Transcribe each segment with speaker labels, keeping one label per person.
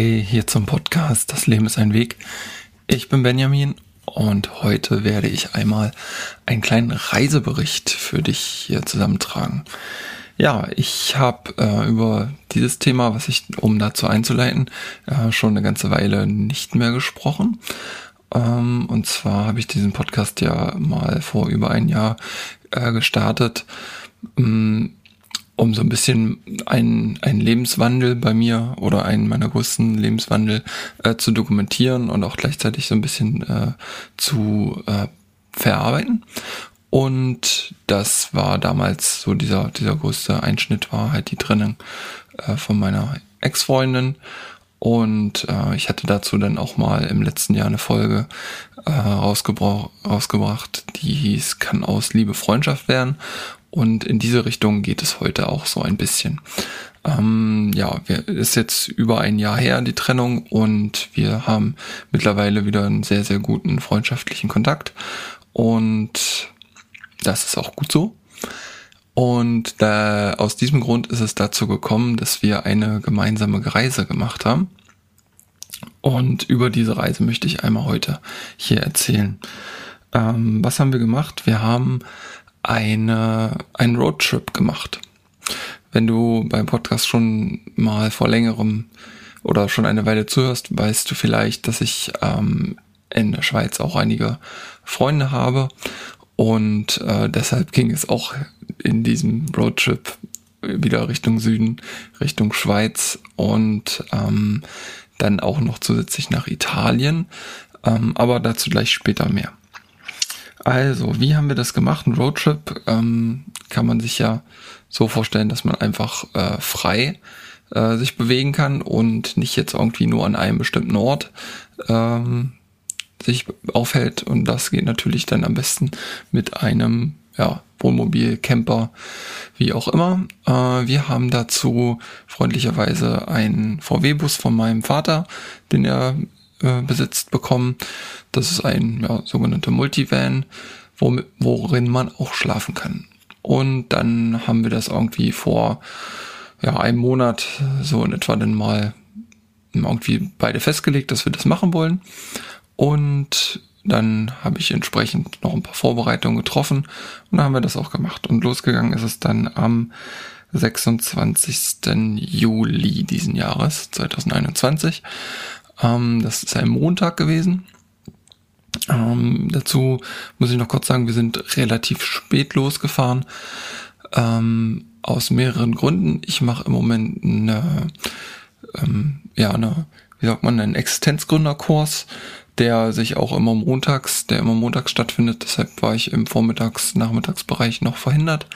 Speaker 1: Hi, hier zum Podcast Das Leben ist ein Weg. Ich bin Benjamin und heute werde ich einmal einen kleinen Reisebericht für dich hier zusammentragen. Ja, ich habe äh, über dieses Thema, was ich, um dazu einzuleiten, äh, schon eine ganze Weile nicht mehr gesprochen. Ähm, und zwar habe ich diesen Podcast ja mal vor über ein Jahr äh, gestartet. Ähm, um so ein bisschen einen, einen Lebenswandel bei mir oder einen meiner größten Lebenswandel äh, zu dokumentieren und auch gleichzeitig so ein bisschen äh, zu äh, verarbeiten. Und das war damals so dieser, dieser größte Einschnitt war halt die Trennung äh, von meiner Ex-Freundin. Und äh, ich hatte dazu dann auch mal im letzten Jahr eine Folge äh, rausgebracht, die hieß Kann aus Liebe Freundschaft werden. Und in diese Richtung geht es heute auch so ein bisschen. Ähm, ja, wir, ist jetzt über ein Jahr her die Trennung und wir haben mittlerweile wieder einen sehr, sehr guten freundschaftlichen Kontakt. Und das ist auch gut so. Und da, aus diesem Grund ist es dazu gekommen, dass wir eine gemeinsame Reise gemacht haben. Und über diese Reise möchte ich einmal heute hier erzählen. Ähm, was haben wir gemacht? Wir haben eine, einen Roadtrip gemacht. Wenn du beim Podcast schon mal vor längerem oder schon eine Weile zuhörst, weißt du vielleicht, dass ich ähm, in der Schweiz auch einige Freunde habe und äh, deshalb ging es auch in diesem Roadtrip wieder Richtung Süden, Richtung Schweiz und ähm, dann auch noch zusätzlich nach Italien, ähm, aber dazu gleich später mehr. Also, wie haben wir das gemacht? Ein Roadtrip ähm, kann man sich ja so vorstellen, dass man einfach äh, frei äh, sich bewegen kann und nicht jetzt irgendwie nur an einem bestimmten Ort ähm, sich aufhält. Und das geht natürlich dann am besten mit einem ja, Wohnmobil, Camper, wie auch immer. Äh, wir haben dazu freundlicherweise einen VW-Bus von meinem Vater, den er äh, besitzt bekommen. Das ist ein ja, sogenannter Multivan, wo, worin man auch schlafen kann. Und dann haben wir das irgendwie vor ja, einem Monat so in etwa dann mal irgendwie beide festgelegt, dass wir das machen wollen. Und dann habe ich entsprechend noch ein paar Vorbereitungen getroffen und dann haben wir das auch gemacht. Und losgegangen ist es dann am 26. Juli diesen Jahres, 2021. Ähm, das ist ein Montag gewesen. Ähm, dazu muss ich noch kurz sagen, wir sind relativ spät losgefahren. Ähm, aus mehreren Gründen. Ich mache im Moment eine, ähm, ja, eine, wie sagt man, einen Existenzgründerkurs, der sich auch immer montags, der immer montags stattfindet. Deshalb war ich im Vormittags-, Nachmittagsbereich noch verhindert.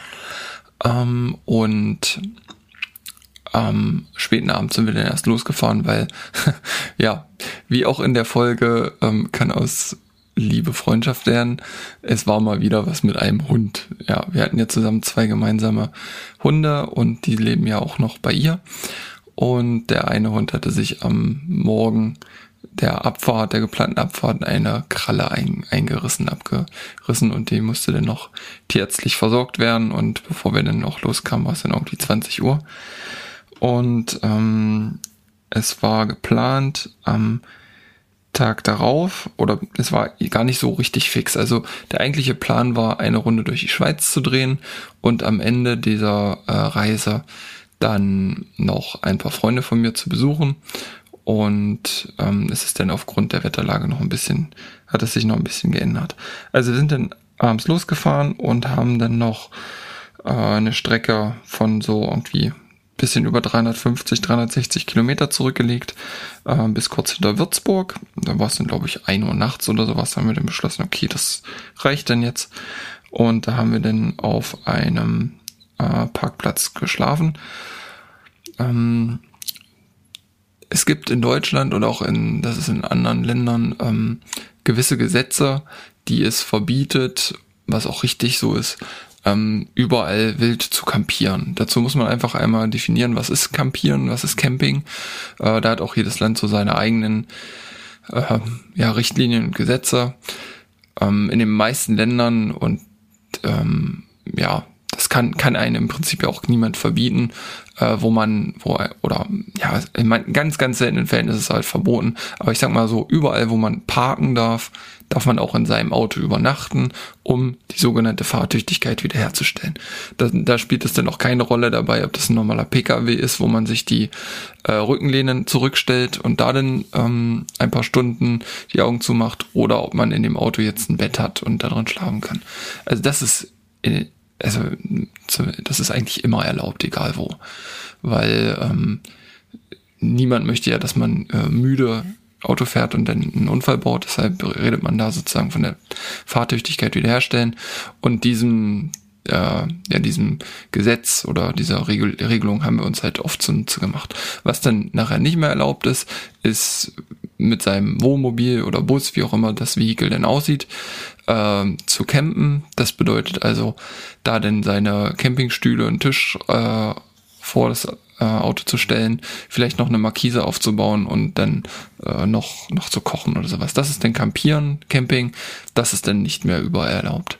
Speaker 1: Ähm, und am späten Abend sind wir dann erst losgefahren, weil, ja, wie auch in der Folge ähm, kann aus Liebe Freundschaft werden. Es war mal wieder was mit einem Hund. Ja, wir hatten ja zusammen zwei gemeinsame Hunde und die leben ja auch noch bei ihr. Und der eine Hund hatte sich am Morgen der Abfahrt, der geplanten Abfahrt, eine Kralle ein, eingerissen, abgerissen und die musste dann noch tierärztlich versorgt werden. Und bevor wir dann noch loskamen, war es dann irgendwie 20 Uhr. Und ähm, es war geplant am Tag darauf, oder es war gar nicht so richtig fix. Also der eigentliche Plan war, eine Runde durch die Schweiz zu drehen und am Ende dieser äh, Reise dann noch ein paar Freunde von mir zu besuchen. Und ähm, es ist dann aufgrund der Wetterlage noch ein bisschen, hat es sich noch ein bisschen geändert. Also wir sind dann abends losgefahren und haben dann noch äh, eine Strecke von so irgendwie bisschen über 350, 360 Kilometer zurückgelegt äh, bis kurz hinter Würzburg. Da war es dann, glaube ich, ein Uhr nachts oder sowas. Da haben wir dann beschlossen, okay, das reicht dann jetzt. Und da haben wir dann auf einem äh, Parkplatz geschlafen. Ähm, es gibt in Deutschland oder auch in, das ist in anderen Ländern, ähm, gewisse Gesetze, die es verbietet, was auch richtig so ist, ähm, überall wild zu campieren. Dazu muss man einfach einmal definieren, was ist Campieren, was ist Camping. Äh, da hat auch jedes Land so seine eigenen äh, ja, Richtlinien und Gesetze. Ähm, in den meisten Ländern und ähm, ja, das kann, kann einem im Prinzip ja auch niemand verbieten, äh, wo man, wo, oder ja, in ganz, ganz seltenen Fällen ist es halt verboten, aber ich sag mal so, überall, wo man parken darf, darf man auch in seinem Auto übernachten, um die sogenannte Fahrtüchtigkeit wiederherzustellen. Da, da spielt es dann auch keine Rolle dabei, ob das ein normaler Pkw ist, wo man sich die äh, Rückenlehnen zurückstellt und da dann ähm, ein paar Stunden die Augen zumacht oder ob man in dem Auto jetzt ein Bett hat und darin schlafen kann. Also das ist äh, also das ist eigentlich immer erlaubt, egal wo, weil ähm, niemand möchte ja, dass man äh, müde Auto fährt und dann einen Unfall baut. Deshalb redet man da sozusagen von der Fahrtüchtigkeit wiederherstellen und diesem äh, ja, diesem Gesetz oder dieser Regel Regelung haben wir uns halt oft zunutze gemacht. Was dann nachher nicht mehr erlaubt ist, ist mit seinem Wohnmobil oder Bus, wie auch immer das Vehikel denn aussieht, äh, zu campen. Das bedeutet also, da denn seine Campingstühle und Tisch äh, vor das äh, Auto zu stellen, vielleicht noch eine Markise aufzubauen und dann äh, noch, noch zu kochen oder sowas. Das ist dann Campieren, Camping, das ist dann nicht mehr überall erlaubt.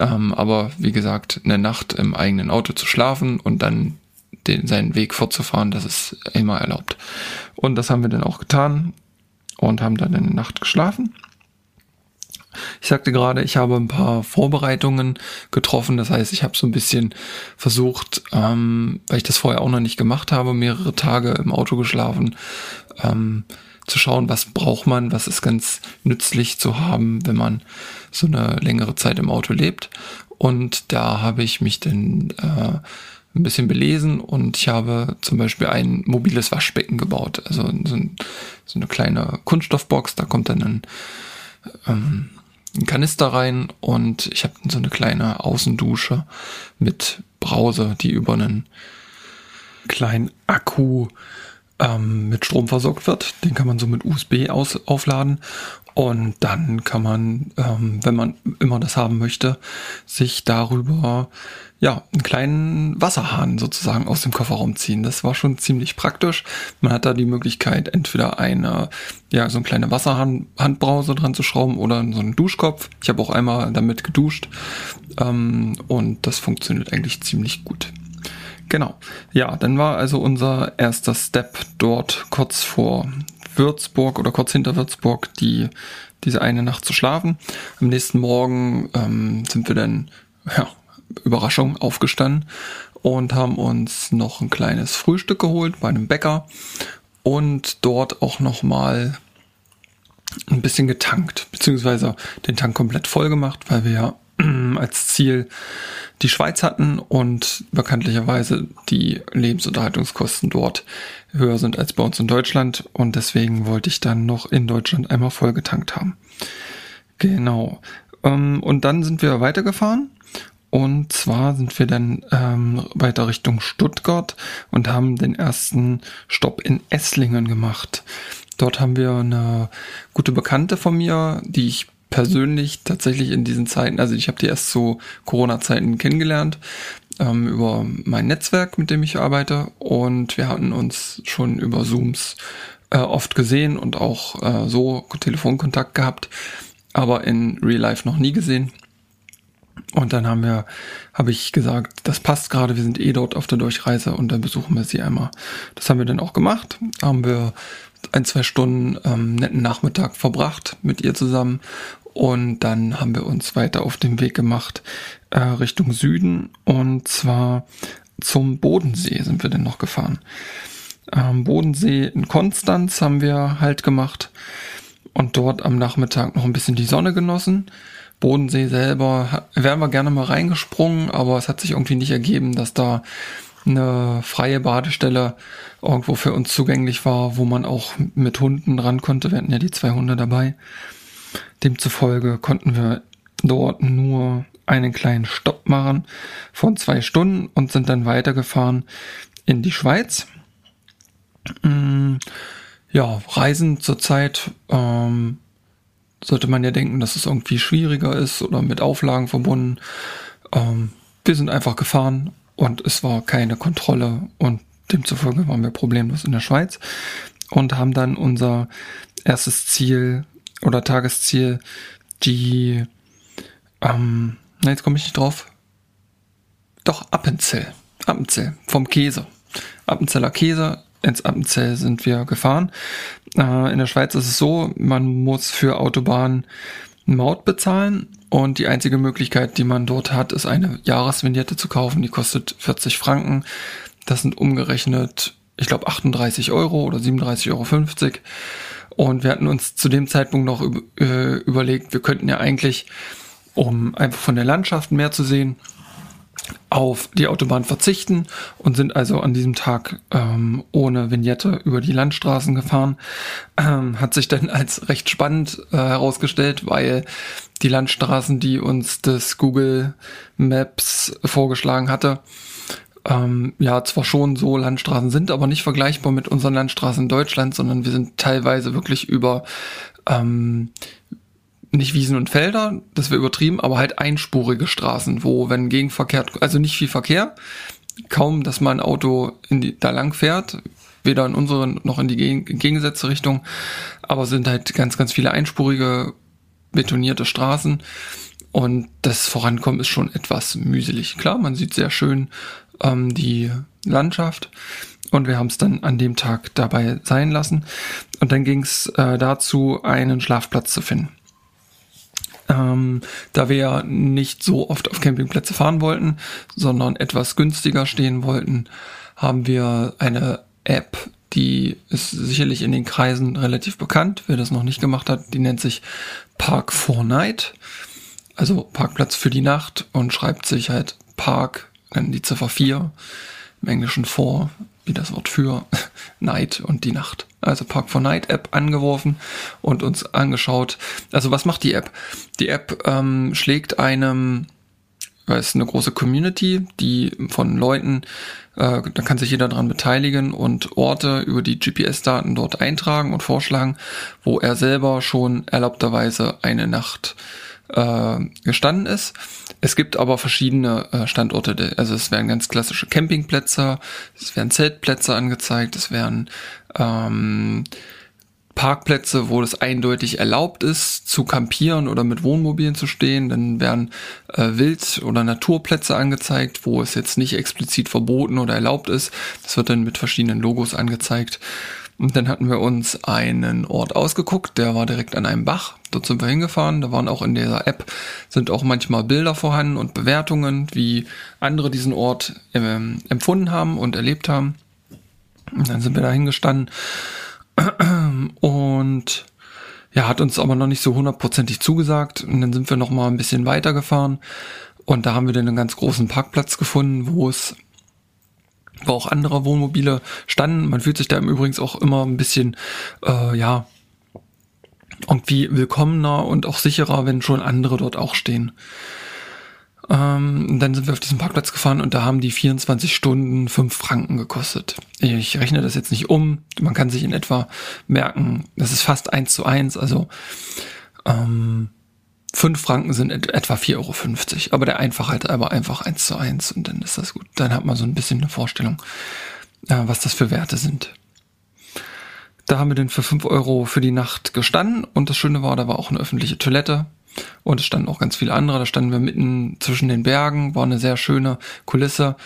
Speaker 1: Ähm, aber wie gesagt, eine Nacht im eigenen Auto zu schlafen und dann den, seinen Weg fortzufahren, das ist immer erlaubt. Und das haben wir dann auch getan und haben dann in der Nacht geschlafen. Ich sagte gerade, ich habe ein paar Vorbereitungen getroffen. Das heißt, ich habe so ein bisschen versucht, ähm, weil ich das vorher auch noch nicht gemacht habe, mehrere Tage im Auto geschlafen, ähm, zu schauen, was braucht man, was ist ganz nützlich zu haben, wenn man so eine längere Zeit im Auto lebt. Und da habe ich mich dann äh, ein bisschen belesen und ich habe zum Beispiel ein mobiles Waschbecken gebaut. Also so, ein, so eine kleine Kunststoffbox, da kommt dann ein, ähm, ein Kanister rein und ich habe so eine kleine Außendusche mit Brause, die über einen kleinen Akku ähm, mit Strom versorgt wird. Den kann man so mit USB aus, aufladen. Und dann kann man, ähm, wenn man immer das haben möchte, sich darüber ja, einen kleinen Wasserhahn sozusagen aus dem Kofferraum ziehen. Das war schon ziemlich praktisch. Man hat da die Möglichkeit, entweder eine, ja, so eine kleine Wasserhandbrause dran zu schrauben oder so einen Duschkopf. Ich habe auch einmal damit geduscht ähm, und das funktioniert eigentlich ziemlich gut. Genau. Ja, dann war also unser erster Step dort kurz vor Würzburg oder kurz hinter Würzburg die diese eine Nacht zu schlafen. Am nächsten Morgen ähm, sind wir dann, ja, Überraschung, aufgestanden und haben uns noch ein kleines Frühstück geholt bei einem Bäcker und dort auch nochmal ein bisschen getankt, beziehungsweise den Tank komplett voll gemacht, weil wir ja als Ziel die Schweiz hatten und bekanntlicherweise die Lebensunterhaltungskosten dort höher sind als bei uns in Deutschland und deswegen wollte ich dann noch in Deutschland einmal voll getankt haben. Genau. Ähm, und dann sind wir weitergefahren und zwar sind wir dann ähm, weiter Richtung Stuttgart und haben den ersten Stopp in Esslingen gemacht. Dort haben wir eine gute Bekannte von mir, die ich persönlich tatsächlich in diesen Zeiten, also ich habe die erst zu Corona-Zeiten kennengelernt ähm, über mein Netzwerk, mit dem ich arbeite und wir hatten uns schon über Zooms äh, oft gesehen und auch äh, so Telefonkontakt gehabt, aber in Real Life noch nie gesehen. Und dann haben wir, habe ich gesagt, das passt gerade, wir sind eh dort auf der Durchreise und dann besuchen wir sie einmal. Das haben wir dann auch gemacht, haben wir ein, zwei Stunden ähm, netten Nachmittag verbracht mit ihr zusammen und dann haben wir uns weiter auf den Weg gemacht äh, Richtung Süden und zwar zum Bodensee sind wir dann noch gefahren. Am Bodensee in Konstanz haben wir halt gemacht und dort am Nachmittag noch ein bisschen die Sonne genossen. Bodensee selber wären wir gerne mal reingesprungen, aber es hat sich irgendwie nicht ergeben, dass da eine freie Badestelle irgendwo für uns zugänglich war, wo man auch mit Hunden ran konnte. Wir hatten ja die zwei Hunde dabei. Demzufolge konnten wir dort nur einen kleinen Stopp machen von zwei Stunden und sind dann weitergefahren in die Schweiz. Mm, ja, Reisen zurzeit ähm, sollte man ja denken, dass es irgendwie schwieriger ist oder mit Auflagen verbunden. Ähm, wir sind einfach gefahren und es war keine Kontrolle und demzufolge waren wir problemlos in der Schweiz und haben dann unser erstes Ziel oder Tagesziel, die, ähm, na jetzt komme ich nicht drauf, doch Appenzell, Appenzell vom Käse, Appenzeller Käse. Ins Appenzell sind wir gefahren. Äh, in der Schweiz ist es so, man muss für Autobahnen Maut bezahlen und die einzige Möglichkeit, die man dort hat, ist eine Jahresvignette zu kaufen. Die kostet 40 Franken. Das sind umgerechnet, ich glaube, 38 Euro oder 37,50 Euro. Und wir hatten uns zu dem Zeitpunkt noch äh, überlegt, wir könnten ja eigentlich, um einfach von der Landschaft mehr zu sehen, auf die Autobahn verzichten und sind also an diesem Tag ähm, ohne Vignette über die Landstraßen gefahren. Ähm, hat sich dann als recht spannend äh, herausgestellt, weil die Landstraßen, die uns das Google Maps vorgeschlagen hatte, ähm, ja, zwar schon so Landstraßen sind, aber nicht vergleichbar mit unseren Landstraßen in Deutschland, sondern wir sind teilweise wirklich über ähm, nicht Wiesen und Felder, das wäre übertrieben, aber halt einspurige Straßen, wo wenn Gegenverkehr, also nicht viel Verkehr, kaum, dass mal ein Auto in die, da lang fährt, weder in unsere noch in die gegensätzliche Richtung, aber sind halt ganz, ganz viele einspurige betonierte Straßen und das Vorankommen ist schon etwas mühselig. Klar, man sieht sehr schön ähm, die Landschaft und wir haben es dann an dem Tag dabei sein lassen und dann ging es äh, dazu, einen Schlafplatz zu finden. Ähm, da wir ja nicht so oft auf Campingplätze fahren wollten, sondern etwas günstiger stehen wollten, haben wir eine App, die ist sicherlich in den Kreisen relativ bekannt. Wer das noch nicht gemacht hat, die nennt sich Park for Night, also Parkplatz für die Nacht und schreibt sich halt Park, dann die Ziffer 4, im Englischen for, wie das Wort für, Night und die Nacht. Also Park for Night App angeworfen und uns angeschaut. Also was macht die App? Die App ähm, schlägt einem, weil es eine große Community, die von Leuten, äh, da kann sich jeder dran beteiligen und Orte über die GPS-Daten dort eintragen und vorschlagen, wo er selber schon erlaubterweise eine Nacht äh, gestanden ist. Es gibt aber verschiedene äh, Standorte, also es werden ganz klassische Campingplätze, es werden Zeltplätze angezeigt, es werden ähm, Parkplätze, wo es eindeutig erlaubt ist, zu kampieren oder mit Wohnmobilen zu stehen. Dann werden äh, Wild- oder Naturplätze angezeigt, wo es jetzt nicht explizit verboten oder erlaubt ist. Das wird dann mit verschiedenen Logos angezeigt. Und dann hatten wir uns einen Ort ausgeguckt, der war direkt an einem Bach. Dort sind wir hingefahren. Da waren auch in dieser App sind auch manchmal Bilder vorhanden und Bewertungen, wie andere diesen Ort ähm, empfunden haben und erlebt haben. Und dann sind wir da hingestanden und ja, hat uns aber noch nicht so hundertprozentig zugesagt. Und dann sind wir noch mal ein bisschen weiter gefahren und da haben wir dann einen ganz großen Parkplatz gefunden, wo es wo auch andere Wohnmobile standen. Man fühlt sich da im Übrigens auch immer ein bisschen, äh, ja, irgendwie willkommener und auch sicherer, wenn schon andere dort auch stehen. Ähm, dann sind wir auf diesen Parkplatz gefahren und da haben die 24 Stunden 5 Franken gekostet. Ich rechne das jetzt nicht um. Man kann sich in etwa merken, das ist fast eins zu eins. Also ähm, 5 Franken sind et etwa 4,50 Euro. Aber der Einfachheit aber einfach eins zu eins und dann ist das gut. Dann hat man so ein bisschen eine Vorstellung, äh, was das für Werte sind. Da haben wir den für 5 Euro für die Nacht gestanden und das Schöne war, da war auch eine öffentliche Toilette und es standen auch ganz viele andere. Da standen wir mitten zwischen den Bergen, war eine sehr schöne Kulisse.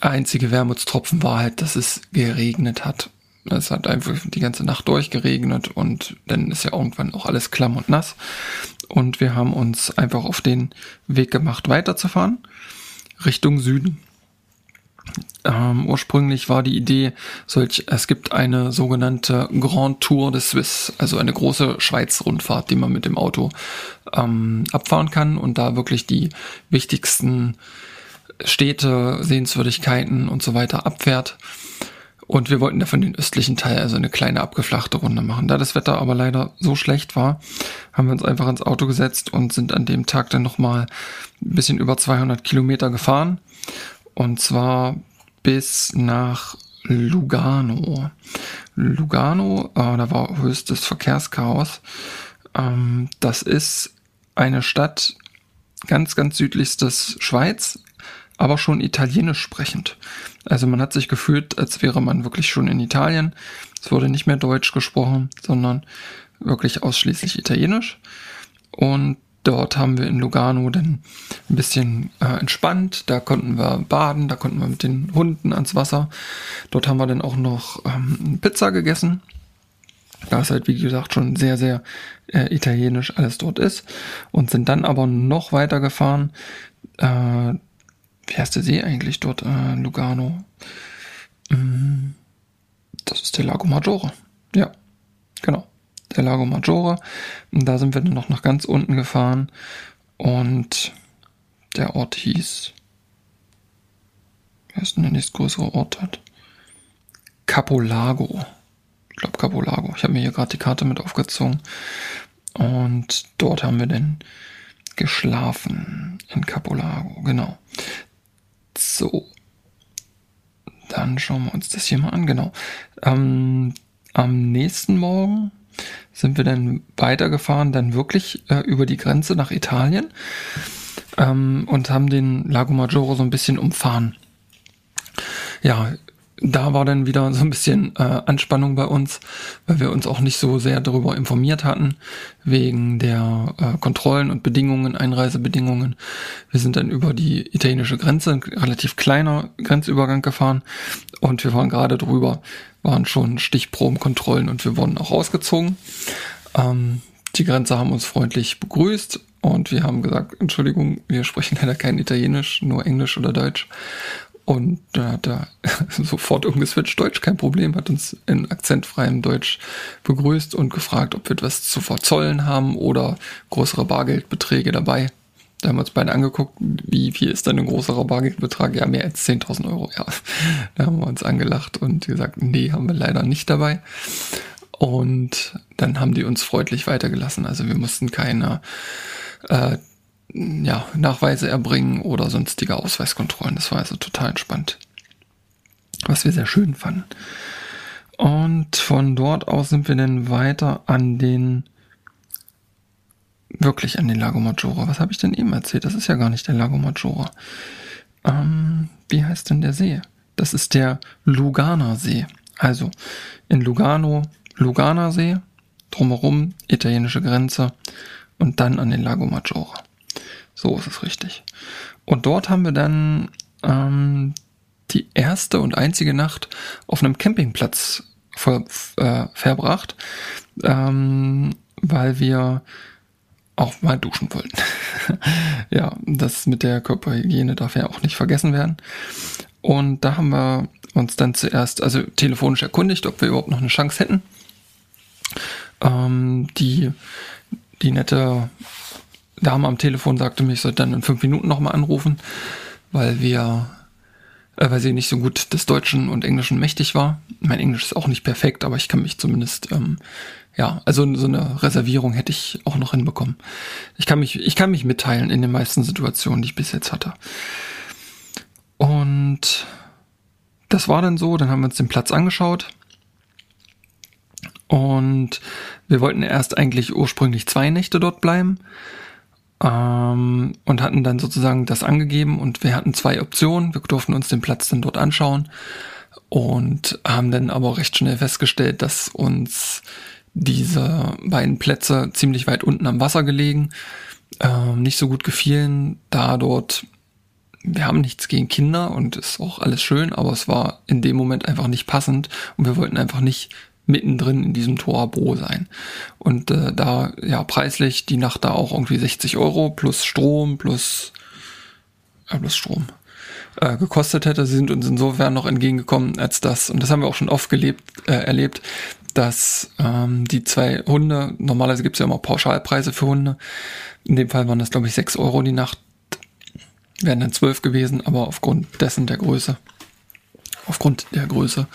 Speaker 1: Einzige Wermutstropfen war halt, dass es geregnet hat. Es hat einfach die ganze Nacht durchgeregnet und dann ist ja irgendwann auch alles klamm und nass. Und wir haben uns einfach auf den Weg gemacht, weiterzufahren, Richtung Süden. Ähm, ursprünglich war die Idee, solch, es gibt eine sogenannte Grand Tour de Suisse, also eine große Schweiz-Rundfahrt, die man mit dem Auto ähm, abfahren kann und da wirklich die wichtigsten Städte, Sehenswürdigkeiten und so weiter abfährt. Und wir wollten davon den östlichen Teil, also eine kleine abgeflachte Runde machen. Da das Wetter aber leider so schlecht war, haben wir uns einfach ins Auto gesetzt und sind an dem Tag dann nochmal ein bisschen über 200 Kilometer gefahren. Und zwar bis nach Lugano. Lugano, äh, da war höchstes Verkehrschaos. Ähm, das ist eine Stadt ganz, ganz südlichstes Schweiz, aber schon italienisch sprechend. Also man hat sich gefühlt, als wäre man wirklich schon in Italien. Es wurde nicht mehr Deutsch gesprochen, sondern wirklich ausschließlich Italienisch. Und Dort haben wir in Lugano dann ein bisschen äh, entspannt. Da konnten wir baden, da konnten wir mit den Hunden ans Wasser. Dort haben wir dann auch noch ähm, Pizza gegessen. Da es halt, wie gesagt, schon sehr, sehr äh, italienisch alles dort ist. Und sind dann aber noch weiter gefahren. Äh, wie heißt der See eigentlich dort, äh, Lugano? Mm, das ist der Lago Maggiore. Ja, genau der Lago Maggiore. Und da sind wir dann noch nach ganz unten gefahren und der Ort hieß, wer ist denn der nächstgrößere Ort dort? Capolago. Ich glaube Capolago. Ich habe mir hier gerade die Karte mit aufgezogen. Und dort haben wir dann geschlafen. In Capolago, genau. So. Dann schauen wir uns das hier mal an, genau. Ähm, am nächsten Morgen sind wir dann weitergefahren, dann wirklich äh, über die Grenze nach Italien ähm, und haben den Lago Maggiore so ein bisschen umfahren. Ja, da war dann wieder so ein bisschen äh, Anspannung bei uns, weil wir uns auch nicht so sehr darüber informiert hatten, wegen der äh, Kontrollen und Bedingungen, Einreisebedingungen. Wir sind dann über die italienische Grenze, ein relativ kleiner Grenzübergang gefahren und wir waren gerade drüber, waren schon Stichprobenkontrollen und wir wurden auch rausgezogen. Ähm, die Grenze haben uns freundlich begrüßt und wir haben gesagt, Entschuldigung, wir sprechen leider kein Italienisch, nur Englisch oder Deutsch. Und da hat er sofort umgeswitcht, Deutsch, kein Problem, hat uns in akzentfreiem Deutsch begrüßt und gefragt, ob wir etwas zu verzollen haben oder größere Bargeldbeträge dabei. Da haben wir uns beide angeguckt, wie viel ist denn ein größerer Bargeldbetrag? Ja, mehr als 10.000 Euro, ja. Da haben wir uns angelacht und gesagt, nee, haben wir leider nicht dabei. Und dann haben die uns freundlich weitergelassen. Also wir mussten keine äh, ja, Nachweise erbringen oder sonstige Ausweiskontrollen. Das war also total entspannt. Was wir sehr schön fanden. Und von dort aus sind wir dann weiter an den, wirklich an den Lago Maggiore. Was habe ich denn eben erzählt? Das ist ja gar nicht der Lago Maggiore. Ähm, wie heißt denn der See? Das ist der Lugana See. Also in Lugano, Lugana See, drumherum italienische Grenze und dann an den Lago Maggiore. So ist es richtig. Und dort haben wir dann ähm, die erste und einzige Nacht auf einem Campingplatz ver, äh, verbracht, ähm, weil wir auch mal duschen wollten. ja, das mit der Körperhygiene darf ja auch nicht vergessen werden. Und da haben wir uns dann zuerst, also telefonisch erkundigt, ob wir überhaupt noch eine Chance hätten. Ähm, die, die nette Dame am Telefon sagte mir, ich sollte dann in fünf Minuten nochmal anrufen, weil wir, äh, weil sie nicht so gut des Deutschen und Englischen mächtig war. Mein Englisch ist auch nicht perfekt, aber ich kann mich zumindest, ähm, ja, also so eine Reservierung hätte ich auch noch hinbekommen. Ich kann mich, ich kann mich mitteilen in den meisten Situationen, die ich bis jetzt hatte. Und das war dann so, dann haben wir uns den Platz angeschaut. Und wir wollten erst eigentlich ursprünglich zwei Nächte dort bleiben ähm, und hatten dann sozusagen das angegeben und wir hatten zwei Optionen. Wir durften uns den Platz dann dort anschauen und haben dann aber recht schnell festgestellt, dass uns diese beiden Plätze ziemlich weit unten am Wasser gelegen ähm, nicht so gut gefielen, da dort wir haben nichts gegen Kinder und ist auch alles schön, aber es war in dem Moment einfach nicht passend und wir wollten einfach nicht mittendrin in diesem Torabo sein. Und äh, da, ja, preislich die Nacht da auch irgendwie 60 Euro plus Strom, plus, äh, plus Strom äh, gekostet hätte. Sie sind uns insofern noch entgegengekommen als das, und das haben wir auch schon oft gelebt, äh, erlebt, dass ähm, die zwei Hunde, normalerweise gibt es ja immer Pauschalpreise für Hunde, in dem Fall waren das, glaube ich, 6 Euro die Nacht, wären dann 12 gewesen, aber aufgrund dessen der Größe, aufgrund der Größe,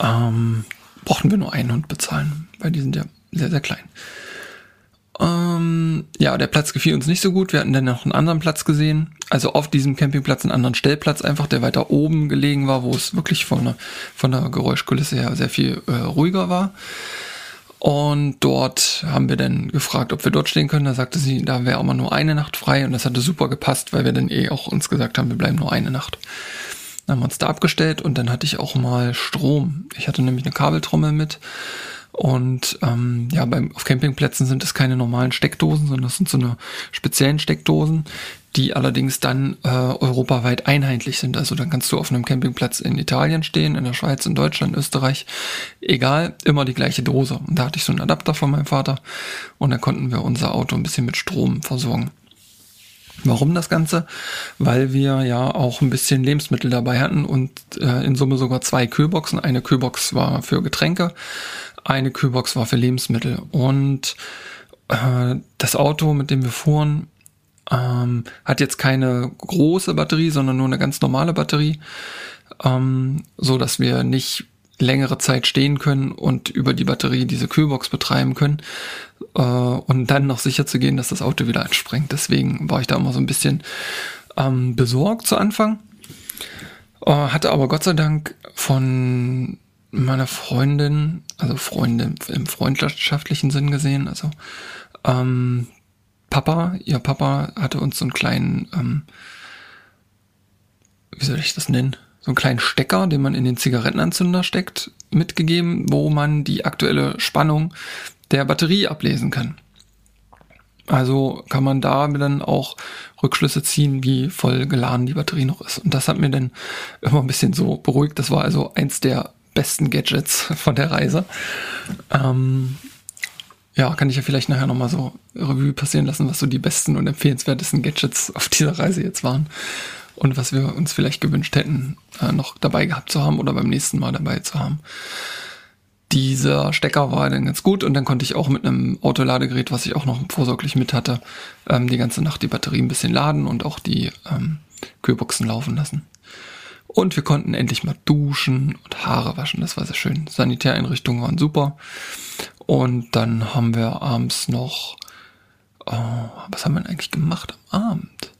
Speaker 1: ähm, brauchten wir nur einen Hund bezahlen, weil die sind ja sehr, sehr klein. Ähm, ja, der Platz gefiel uns nicht so gut. Wir hatten dann noch einen anderen Platz gesehen. Also auf diesem Campingplatz einen anderen Stellplatz einfach, der weiter oben gelegen war, wo es wirklich von der, von der Geräuschkulisse her sehr viel äh, ruhiger war. Und dort haben wir dann gefragt, ob wir dort stehen können. Da sagte sie, da wäre immer nur eine Nacht frei und das hatte super gepasst, weil wir dann eh auch uns gesagt haben, wir bleiben nur eine Nacht. Dann haben wir uns da abgestellt und dann hatte ich auch mal Strom. Ich hatte nämlich eine Kabeltrommel mit Und ähm, ja, beim, auf Campingplätzen sind es keine normalen Steckdosen, sondern das sind so eine speziellen Steckdosen, die allerdings dann äh, europaweit einheitlich sind. Also dann kannst du auf einem Campingplatz in Italien stehen, in der Schweiz, in Deutschland, Österreich, egal, immer die gleiche Dose. Und da hatte ich so einen Adapter von meinem Vater und dann konnten wir unser Auto ein bisschen mit Strom versorgen. Warum das Ganze? Weil wir ja auch ein bisschen Lebensmittel dabei hatten und äh, in Summe sogar zwei Kühlboxen. Eine Kühlbox war für Getränke eine Kühlbox war für Lebensmittel. Und äh, das Auto, mit dem wir fuhren, ähm, hat jetzt keine große Batterie, sondern nur eine ganz normale Batterie, ähm, so dass wir nicht längere Zeit stehen können und über die Batterie diese Kühlbox betreiben können äh, und dann noch sicher zu gehen, dass das Auto wieder anspringt. Deswegen war ich da immer so ein bisschen ähm, besorgt zu Anfang. Äh, hatte aber Gott sei Dank von meiner Freundin, also Freundin im freundschaftlichen Sinn gesehen, also ähm, Papa, ihr Papa hatte uns so einen kleinen, ähm, wie soll ich das nennen? So einen kleinen Stecker, den man in den Zigarettenanzünder steckt, mitgegeben, wo man die aktuelle Spannung der Batterie ablesen kann. Also kann man da dann auch Rückschlüsse ziehen, wie voll geladen die Batterie noch ist. Und das hat mir dann immer ein bisschen so beruhigt. Das war also eins der besten Gadgets von der Reise. Ähm, ja, kann ich ja vielleicht nachher nochmal so Revue passieren lassen, was so die besten und empfehlenswertesten Gadgets auf dieser Reise jetzt waren. Und was wir uns vielleicht gewünscht hätten, äh, noch dabei gehabt zu haben oder beim nächsten Mal dabei zu haben. Dieser Stecker war dann ganz gut und dann konnte ich auch mit einem Autoladegerät, was ich auch noch vorsorglich mit hatte, ähm, die ganze Nacht die Batterie ein bisschen laden und auch die ähm, Kühlboxen laufen lassen. Und wir konnten endlich mal duschen und Haare waschen. Das war sehr schön. Sanitäreinrichtungen waren super. Und dann haben wir abends noch, oh, was haben wir denn eigentlich gemacht am Abend?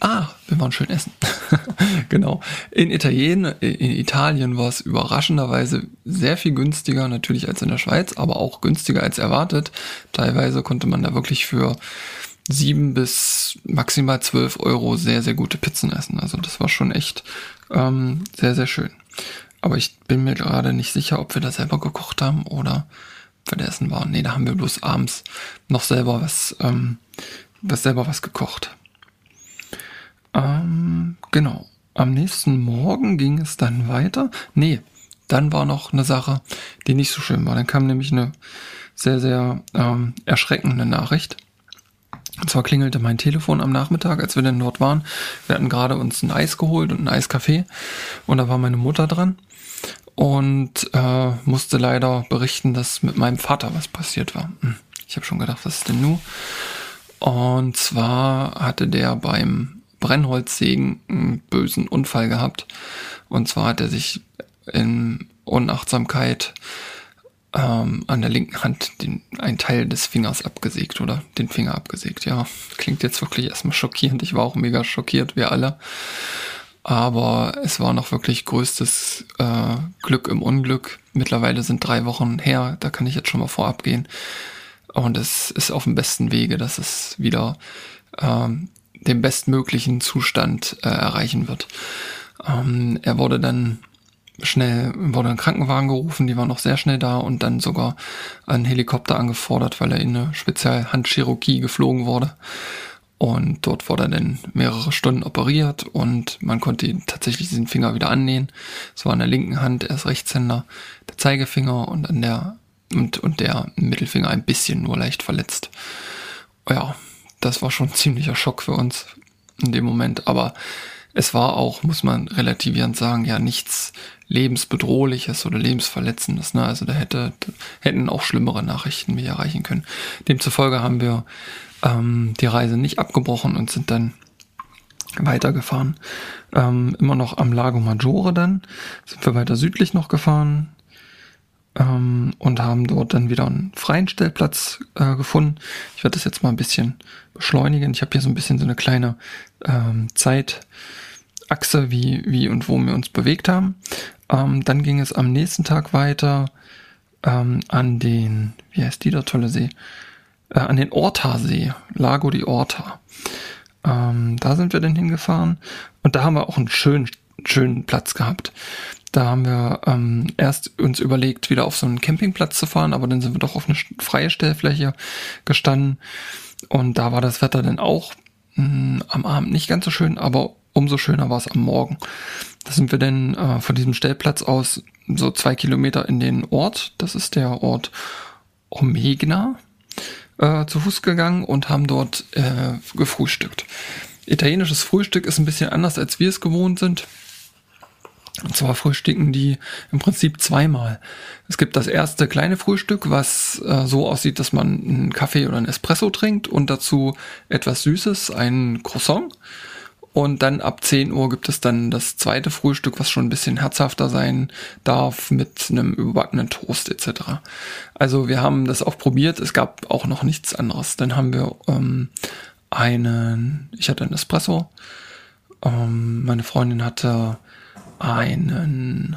Speaker 1: Ah, wir waren schön essen. genau. In Italien, in Italien war es überraschenderweise sehr viel günstiger natürlich als in der Schweiz, aber auch günstiger als erwartet. Teilweise konnte man da wirklich für sieben bis maximal zwölf Euro sehr, sehr gute Pizzen essen. Also das war schon echt ähm, sehr, sehr schön. Aber ich bin mir gerade nicht sicher, ob wir da selber gekocht haben oder für der Essen waren. Nee, da haben wir bloß abends noch selber was, ähm, was selber was gekocht. Ähm, genau. Am nächsten Morgen ging es dann weiter. Nee, dann war noch eine Sache, die nicht so schön war. Dann kam nämlich eine sehr, sehr ähm, erschreckende Nachricht. Und zwar klingelte mein Telefon am Nachmittag, als wir dann dort waren. Wir hatten gerade uns ein Eis geholt und ein Eiskaffee und da war meine Mutter dran und äh, musste leider berichten, dass mit meinem Vater was passiert war. Hm, ich habe schon gedacht, was ist denn nun? Und zwar hatte der beim Brennholzsägen einen bösen Unfall gehabt. Und zwar hat er sich in Unachtsamkeit ähm, an der linken Hand den, einen Teil des Fingers abgesägt oder den Finger abgesägt. Ja, klingt jetzt wirklich erstmal schockierend. Ich war auch mega schockiert, wir alle. Aber es war noch wirklich größtes äh, Glück im Unglück. Mittlerweile sind drei Wochen her, da kann ich jetzt schon mal vorab gehen. Und es ist auf dem besten Wege, dass es wieder ähm, den bestmöglichen Zustand äh, erreichen wird. Ähm, er wurde dann schnell wurde ein Krankenwagen gerufen, die war noch sehr schnell da und dann sogar ein Helikopter angefordert, weil er in eine Spezialhandchirurgie geflogen wurde. Und dort wurde er dann mehrere Stunden operiert und man konnte ihn tatsächlich diesen Finger wieder annähen. Es war an der linken Hand, er ist Rechtshänder, der Zeigefinger und an der und, und der Mittelfinger ein bisschen nur leicht verletzt. Ja, das war schon ein ziemlicher Schock für uns in dem Moment, aber es war auch, muss man relativierend sagen, ja nichts lebensbedrohliches oder lebensverletzendes. Ne? Also da hätte, hätten auch schlimmere Nachrichten mich erreichen können. Demzufolge haben wir ähm, die Reise nicht abgebrochen und sind dann weitergefahren. Ähm, immer noch am Lago Maggiore dann sind wir weiter südlich noch gefahren ähm, und haben dort dann wieder einen freien Stellplatz äh, gefunden. Ich werde das jetzt mal ein bisschen beschleunigen. Ich habe hier so ein bisschen so eine kleine ähm, Zeitachse, wie, wie und wo wir uns bewegt haben. Ähm, dann ging es am nächsten Tag weiter ähm, an den, wie heißt die der tolle See? Äh, an den Orta-See, Lago di Orta. Ähm, da sind wir dann hingefahren und da haben wir auch einen schönen, schönen Platz gehabt. Da haben wir ähm, erst uns überlegt, wieder auf so einen Campingplatz zu fahren, aber dann sind wir doch auf eine freie Stellfläche gestanden. Und da war das Wetter dann auch mh, hm, am Abend nicht ganz so schön, aber umso schöner war es am Morgen. Da sind wir dann äh, von diesem Stellplatz aus so zwei Kilometer in den Ort. Das ist der Ort Omegna äh, zu Fuß gegangen und haben dort äh, gefrühstückt. Italienisches Frühstück ist ein bisschen anders, als wir es gewohnt sind. Und zwar frühstücken die im Prinzip zweimal. Es gibt das erste kleine Frühstück, was äh, so aussieht, dass man einen Kaffee oder einen Espresso trinkt und dazu etwas Süßes, ein Croissant. Und dann ab 10 Uhr gibt es dann das zweite Frühstück, was schon ein bisschen herzhafter sein darf, mit einem überbackenen Toast etc. Also wir haben das auch probiert, es gab auch noch nichts anderes. Dann haben wir ähm, einen, ich hatte einen Espresso, ähm, meine Freundin hatte einen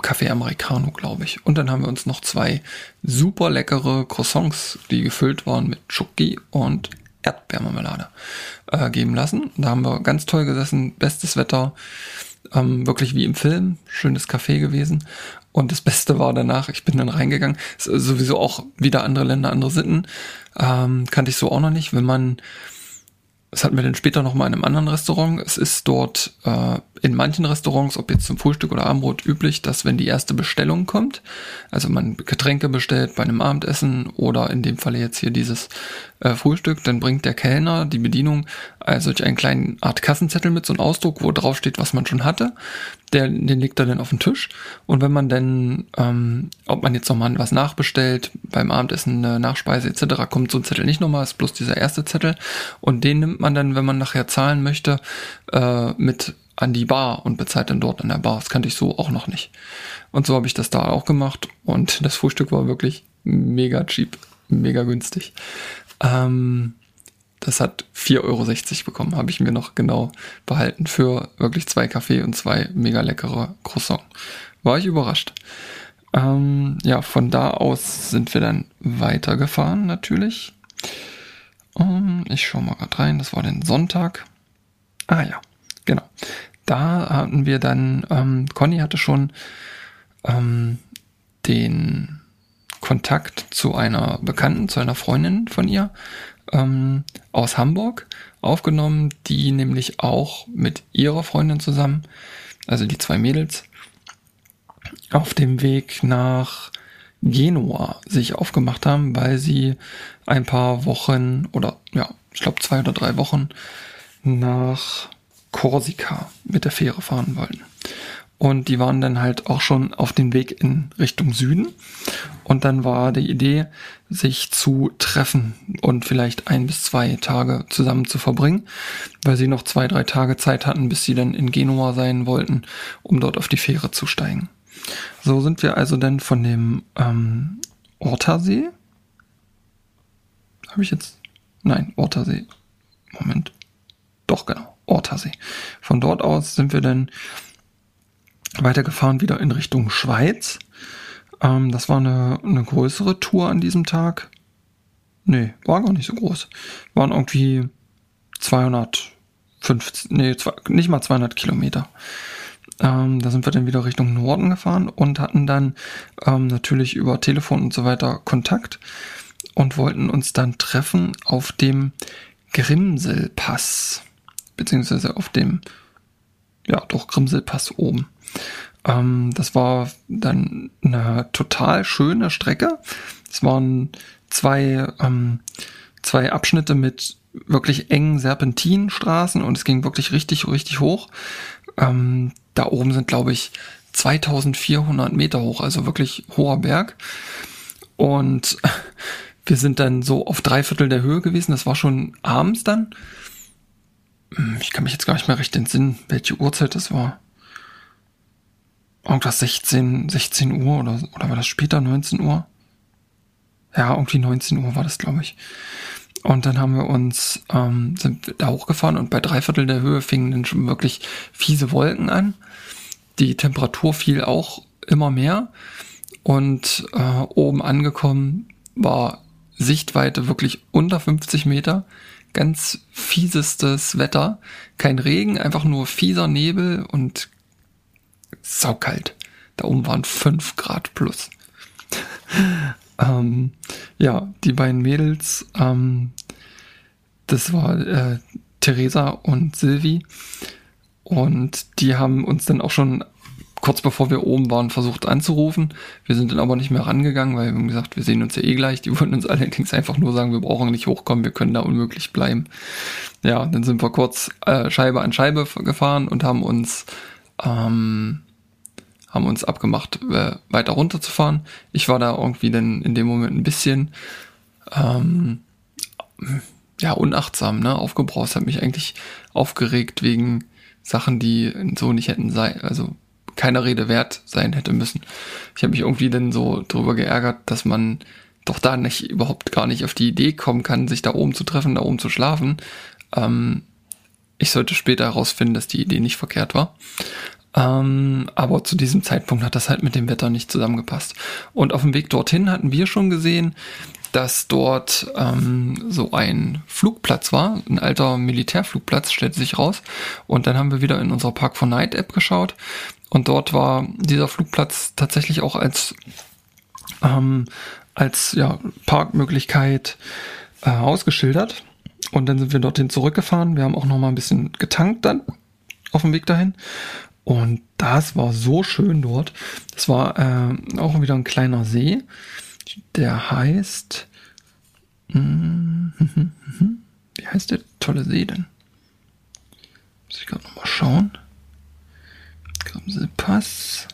Speaker 1: Kaffee Americano, glaube ich. Und dann haben wir uns noch zwei super leckere Croissants, die gefüllt waren mit Schoki und Erdbeermarmelade äh, geben lassen. Da haben wir ganz toll gesessen, bestes Wetter, ähm, wirklich wie im Film, schönes Café gewesen. Und das Beste war danach, ich bin dann reingegangen, sowieso auch wieder andere Länder, andere Sitten, ähm, kannte ich so auch noch nicht, wenn man das hatten wir dann später noch mal in einem anderen Restaurant. Es ist dort äh, in manchen Restaurants, ob jetzt zum Frühstück oder Abendbrot, üblich, dass wenn die erste Bestellung kommt, also man Getränke bestellt bei einem Abendessen oder in dem Falle jetzt hier dieses äh, Frühstück, dann bringt der Kellner, die Bedienung, also einen kleinen Art Kassenzettel mit, so einem Ausdruck, wo drauf steht, was man schon hatte. Der, den legt er dann auf den Tisch. Und wenn man dann, ähm, ob man jetzt nochmal was nachbestellt, beim Abendessen eine Nachspeise etc., kommt so ein Zettel nicht nochmal, ist bloß dieser erste Zettel. Und den nimmt man dann, wenn man nachher zahlen möchte, äh, mit an die Bar und bezahlt dann dort an der Bar. Das kannte ich so auch noch nicht. Und so habe ich das da auch gemacht und das Frühstück war wirklich mega cheap, mega günstig. Ähm, das hat 4,60 Euro bekommen, habe ich mir noch genau behalten für wirklich zwei Kaffee und zwei mega leckere Croissant. War ich überrascht. Ähm, ja, von da aus sind wir dann weitergefahren natürlich. Um, ähm, ich schaue mal gerade rein, das war den Sonntag. Ah ja, Genau. Da hatten wir dann, ähm, Conny hatte schon ähm, den Kontakt zu einer Bekannten, zu einer Freundin von ihr ähm, aus Hamburg aufgenommen, die nämlich auch mit ihrer Freundin zusammen, also die zwei Mädels, auf dem Weg nach Genua sich aufgemacht haben, weil sie ein paar Wochen oder ja, ich glaube zwei oder drei Wochen nach Korsika mit der Fähre fahren wollten. Und die waren dann halt auch schon auf dem Weg in Richtung Süden. Und dann war die Idee, sich zu treffen und vielleicht ein bis zwei Tage zusammen zu verbringen, weil sie noch zwei, drei Tage Zeit hatten, bis sie dann in Genua sein wollten, um dort auf die Fähre zu steigen. So sind wir also dann von dem ähm, Ortersee. Habe ich jetzt? Nein, Ortersee. Moment. Doch, genau. Ortersee. Von dort aus sind wir dann weitergefahren wieder in Richtung Schweiz. Ähm, das war eine, eine größere Tour an diesem Tag. Nee, war gar nicht so groß. Waren irgendwie 250, nee, zwei, nicht mal 200 Kilometer. Ähm, da sind wir dann wieder Richtung Norden gefahren und hatten dann ähm, natürlich über Telefon und so weiter Kontakt und wollten uns dann treffen auf dem Grimselpass beziehungsweise auf dem, ja, doch Grimselpass oben. Ähm, das war dann eine total schöne Strecke. Es waren zwei, ähm, zwei Abschnitte mit wirklich engen Serpentinstraßen und es ging wirklich richtig, richtig hoch. Ähm, da oben sind, glaube ich, 2400 Meter hoch, also wirklich hoher Berg. Und wir sind dann so auf drei Viertel der Höhe gewesen. Das war schon abends dann. Hm, ich kann mich jetzt gar nicht mehr recht entsinnen, welche Uhrzeit das war. Irgendwas 16, 16 Uhr oder, oder war das später 19 Uhr? Ja, irgendwie 19 Uhr war das, glaube ich. Und dann haben wir uns, ähm, sind da hochgefahren und bei drei Viertel der Höhe fingen dann schon wirklich fiese Wolken an. Die Temperatur fiel auch immer mehr. Und äh, oben angekommen war Sichtweite wirklich unter 50 Meter ganz fiesestes Wetter. Kein Regen, einfach nur fieser Nebel und saukalt. Da oben waren fünf Grad plus. ähm, ja, die beiden Mädels, ähm, das war äh, Theresa und Silvi. Und die haben uns dann auch schon kurz bevor wir oben waren, versucht anzurufen. Wir sind dann aber nicht mehr rangegangen, weil wir haben gesagt, wir sehen uns ja eh gleich. Die wollten uns allerdings einfach nur sagen, wir brauchen nicht hochkommen, wir können da unmöglich bleiben. Ja, dann sind wir kurz äh, Scheibe an Scheibe gefahren und haben uns ähm, haben uns abgemacht, äh, weiter runterzufahren. Ich war da irgendwie dann in dem Moment ein bisschen ähm, ja unachtsam, ne, aufgebraucht, hat mich eigentlich aufgeregt wegen Sachen, die so nicht hätten sein, also keiner Rede wert sein hätte müssen. Ich habe mich irgendwie dann so darüber geärgert, dass man doch da nicht überhaupt gar nicht auf die Idee kommen kann, sich da oben zu treffen, da oben zu schlafen. Ähm, ich sollte später herausfinden, dass die Idee nicht verkehrt war. Ähm, aber zu diesem Zeitpunkt hat das halt mit dem Wetter nicht zusammengepasst. Und auf dem Weg dorthin hatten wir schon gesehen, dass dort ähm, so ein Flugplatz war, ein alter Militärflugplatz, stellte sich raus. Und dann haben wir wieder in unserer Park for Night App geschaut und dort war dieser Flugplatz tatsächlich auch als, ähm, als ja, Parkmöglichkeit äh, ausgeschildert. Und dann sind wir dorthin zurückgefahren. Wir haben auch noch mal ein bisschen getankt dann auf dem Weg dahin. Und das war so schön dort. Das war äh, auch wieder ein kleiner See. Der heißt. Hm, wie heißt der tolle See denn? Muss ich gerade noch mal schauen. Grimselpass.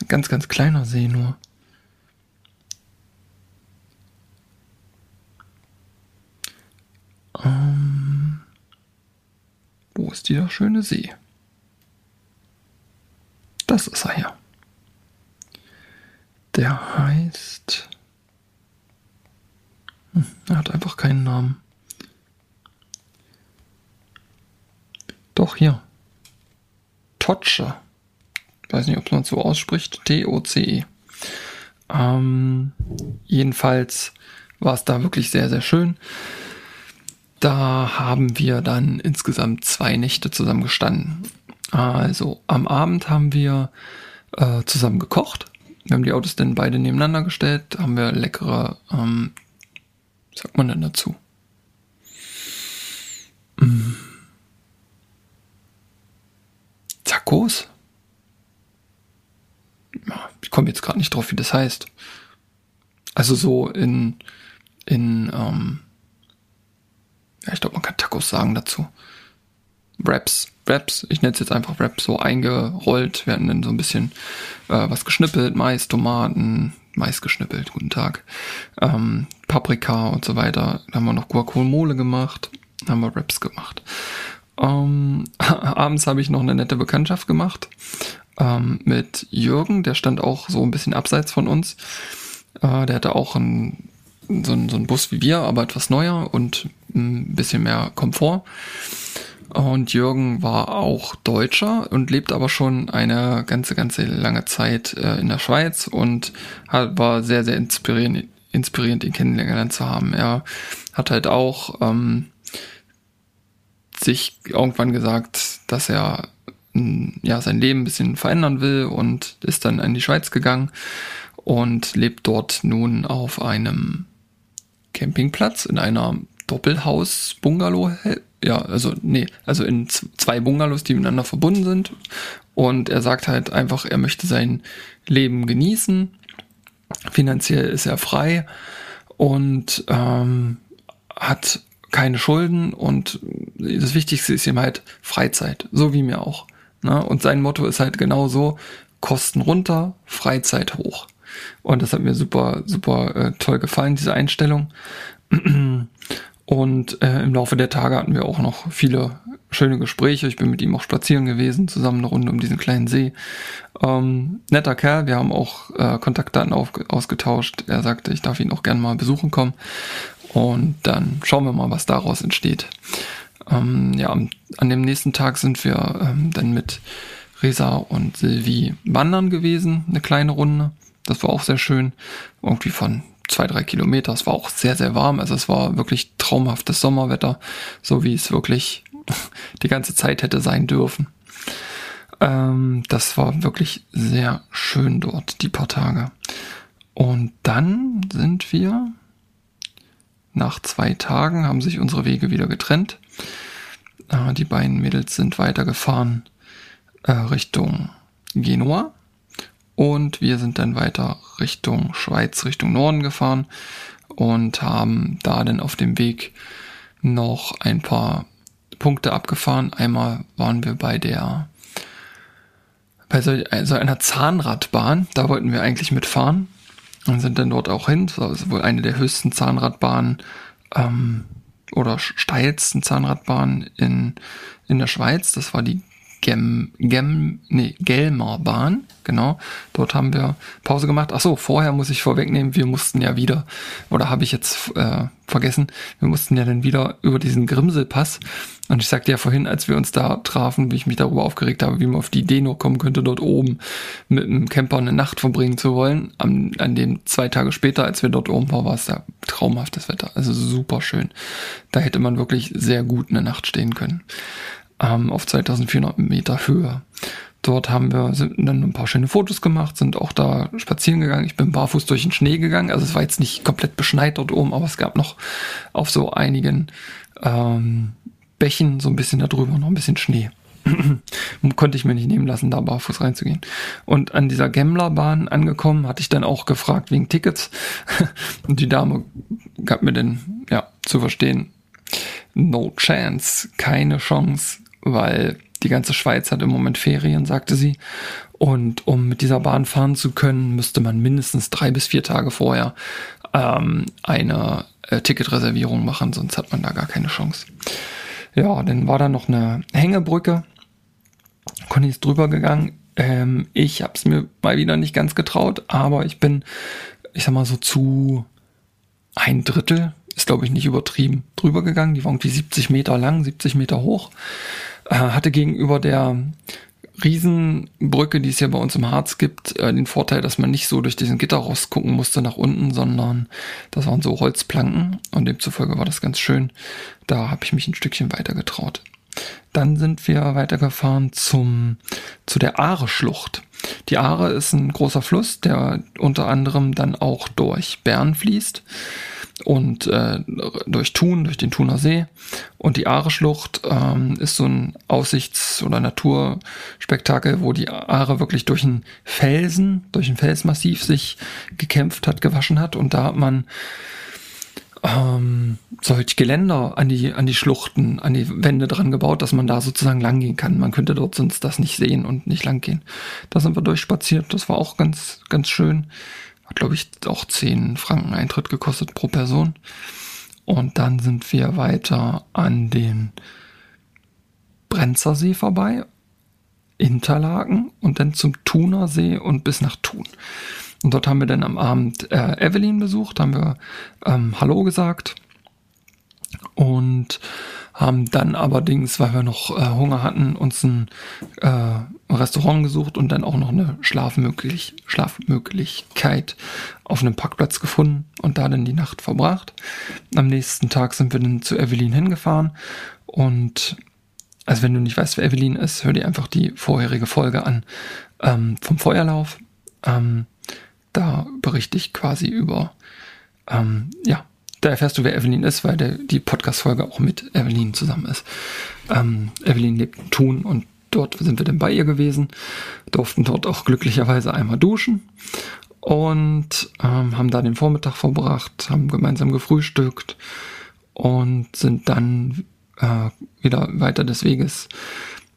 Speaker 1: Ein ganz, ganz kleiner See nur. Ähm, wo ist dieser schöne See? Das ist er hier. Der heißt. Hm, er hat einfach keinen Namen. Doch hier. Ich weiß nicht, ob man so ausspricht. T-O-C-E. Ähm, jedenfalls war es da wirklich sehr, sehr schön. Da haben wir dann insgesamt zwei Nächte zusammen gestanden. Also am Abend haben wir äh, zusammen gekocht. Wir haben die Autos dann beide nebeneinander gestellt, haben wir leckere, ähm, sagt man denn dazu? Mm. Tacos? Ich komme jetzt gerade nicht drauf, wie das heißt. Also so in, in, ähm, ja, ich glaube, man kann Tacos sagen dazu. Wraps, Wraps, ich nenne es jetzt einfach Wraps, so eingerollt, hatten dann so ein bisschen äh, was geschnippelt, Mais, Tomaten, Mais geschnippelt, guten Tag, ähm, Paprika und so weiter. Dann haben wir noch Guacamole gemacht, haben wir Wraps gemacht. Ähm, abends habe ich noch eine nette Bekanntschaft gemacht ähm, mit Jürgen, der stand auch so ein bisschen abseits von uns. Äh, der hatte auch ein, so, ein, so einen Bus wie wir, aber etwas neuer und ein bisschen mehr Komfort. Und Jürgen war auch Deutscher und lebt aber schon eine ganze, ganze lange Zeit äh, in der Schweiz und hat, war sehr, sehr inspirierend, inspirierend, ihn kennengelernt zu haben. Er hat halt auch ähm, sich irgendwann gesagt, dass er mm, ja sein Leben ein bisschen verändern will und ist dann in die Schweiz gegangen und lebt dort nun auf einem Campingplatz in einer Doppelhaus-Bungalow. Ja, also nee, also in zwei Bungalows, die miteinander verbunden sind. Und er sagt halt einfach, er möchte sein Leben genießen. Finanziell ist er frei und ähm, hat keine Schulden und das Wichtigste ist ihm halt Freizeit, so wie mir auch. Ne? Und sein Motto ist halt genau so, Kosten runter, Freizeit hoch. Und das hat mir super, super äh, toll gefallen, diese Einstellung. Und äh, im Laufe der Tage hatten wir auch noch viele schöne Gespräche. Ich bin mit ihm auch spazieren gewesen, zusammen eine Runde um diesen kleinen See. Ähm, netter Kerl, wir haben auch äh, Kontaktdaten auf, ausgetauscht. Er sagte, ich darf ihn auch gerne mal besuchen kommen. Und dann schauen wir mal, was daraus entsteht. Ähm, ja, an dem nächsten Tag sind wir ähm, dann mit Resa und Silvi wandern gewesen, eine kleine Runde. Das war auch sehr schön. Irgendwie von zwei, drei Kilometer. Es war auch sehr, sehr warm. Also es war wirklich traumhaftes Sommerwetter, so wie es wirklich die ganze Zeit hätte sein dürfen. Ähm, das war wirklich sehr schön dort, die paar Tage. Und dann sind wir, nach zwei Tagen haben sich unsere Wege wieder getrennt. Äh, die beiden Mädels sind weitergefahren äh, Richtung Genua. Und wir sind dann weiter Richtung Schweiz, Richtung Norden gefahren und haben da dann auf dem Weg noch ein paar Punkte abgefahren. Einmal waren wir bei der bei so, also einer Zahnradbahn, da wollten wir eigentlich mitfahren und sind dann dort auch hin. Das ist wohl eine der höchsten Zahnradbahnen ähm, oder steilsten Zahnradbahnen in, in der Schweiz. Das war die Gem, Gem, nee, Gelmer Bahn, genau. Dort haben wir Pause gemacht. Ach so, vorher muss ich vorwegnehmen, wir mussten ja wieder, oder habe ich jetzt äh, vergessen, wir mussten ja dann wieder über diesen Grimselpass. Und ich sagte ja vorhin, als wir uns da trafen, wie ich mich darüber aufgeregt habe, wie man auf die Idee nur kommen könnte, dort oben mit einem Camper eine Nacht verbringen zu wollen. An, an dem zwei Tage später, als wir dort oben waren, war es da traumhaftes Wetter. Also super schön. Da hätte man wirklich sehr gut eine Nacht stehen können ähm, auf 2400 Meter Höhe. Dort haben wir dann ein paar schöne Fotos gemacht, sind auch da spazieren gegangen. Ich bin barfuß durch den Schnee gegangen. Also es war jetzt nicht komplett beschneit dort oben, aber es gab noch auf so einigen ähm, Bächen so ein bisschen darüber noch ein bisschen Schnee. Konnte ich mir nicht nehmen lassen, da barfuß reinzugehen. Und an dieser Gemmlerbahn angekommen, hatte ich dann auch gefragt wegen Tickets. Und die Dame gab mir dann, ja, zu verstehen, no chance, keine Chance, weil die ganze Schweiz hat im Moment Ferien, sagte sie. Und um mit dieser Bahn fahren zu können, müsste man mindestens drei bis vier Tage vorher ähm, eine äh, Ticketreservierung machen, sonst hat man da gar keine Chance. Ja, dann war da noch eine Hängebrücke. Conny ist drüber gegangen. Ähm, ich habe es mir mal wieder nicht ganz getraut, aber ich bin, ich sag mal so zu ein Drittel, ist glaube ich nicht übertrieben, drüber gegangen. Die war irgendwie 70 Meter lang, 70 Meter hoch. Äh, hatte gegenüber der Riesenbrücke, die es ja bei uns im Harz gibt, äh, den Vorteil, dass man nicht so durch diesen Gitterrost gucken musste nach unten, sondern das waren so Holzplanken und demzufolge war das ganz schön. Da habe ich mich ein Stückchen weiter getraut. Dann sind wir weitergefahren zum, zu der Aare-Schlucht. Die Aare ist ein großer Fluss, der unter anderem dann auch durch Bern fließt und äh, durch Thun, durch den Thuner See. Und die Aare-Schlucht ähm, ist so ein Aussichts- oder Naturspektakel, wo die Aare wirklich durch einen Felsen, durch ein Felsmassiv sich gekämpft hat, gewaschen hat. Und da hat man ähm, solch Geländer an die, an die Schluchten, an die Wände dran gebaut, dass man da sozusagen langgehen kann. Man könnte dort sonst das nicht sehen und nicht langgehen. Da sind wir durchspaziert. Das war auch ganz, ganz schön. Hat, glaube ich, auch 10 Franken Eintritt gekostet pro Person. Und dann sind wir weiter an den Brenzersee vorbei, Interlaken und dann zum Thunersee und bis nach Thun. Und dort haben wir dann am Abend äh, Evelyn besucht, haben wir ähm, Hallo gesagt und haben dann allerdings, weil wir noch äh, Hunger hatten, uns ein äh, Restaurant gesucht und dann auch noch eine Schlafmöglich Schlafmöglichkeit auf einem Parkplatz gefunden und da dann die Nacht verbracht. Am nächsten Tag sind wir dann zu Evelyn hingefahren und also wenn du nicht weißt, wer Evelyn ist, hör dir einfach die vorherige Folge an ähm, vom Feuerlauf. Ähm, da berichte ich quasi über ähm, ja da erfährst du, wer Evelyn ist, weil der, die Podcast-Folge auch mit Evelyn zusammen ist. Ähm, Evelyn lebt in Thun und dort sind wir dann bei ihr gewesen, durften dort auch glücklicherweise einmal duschen und ähm, haben da den Vormittag verbracht, haben gemeinsam gefrühstückt und sind dann äh, wieder weiter des Weges,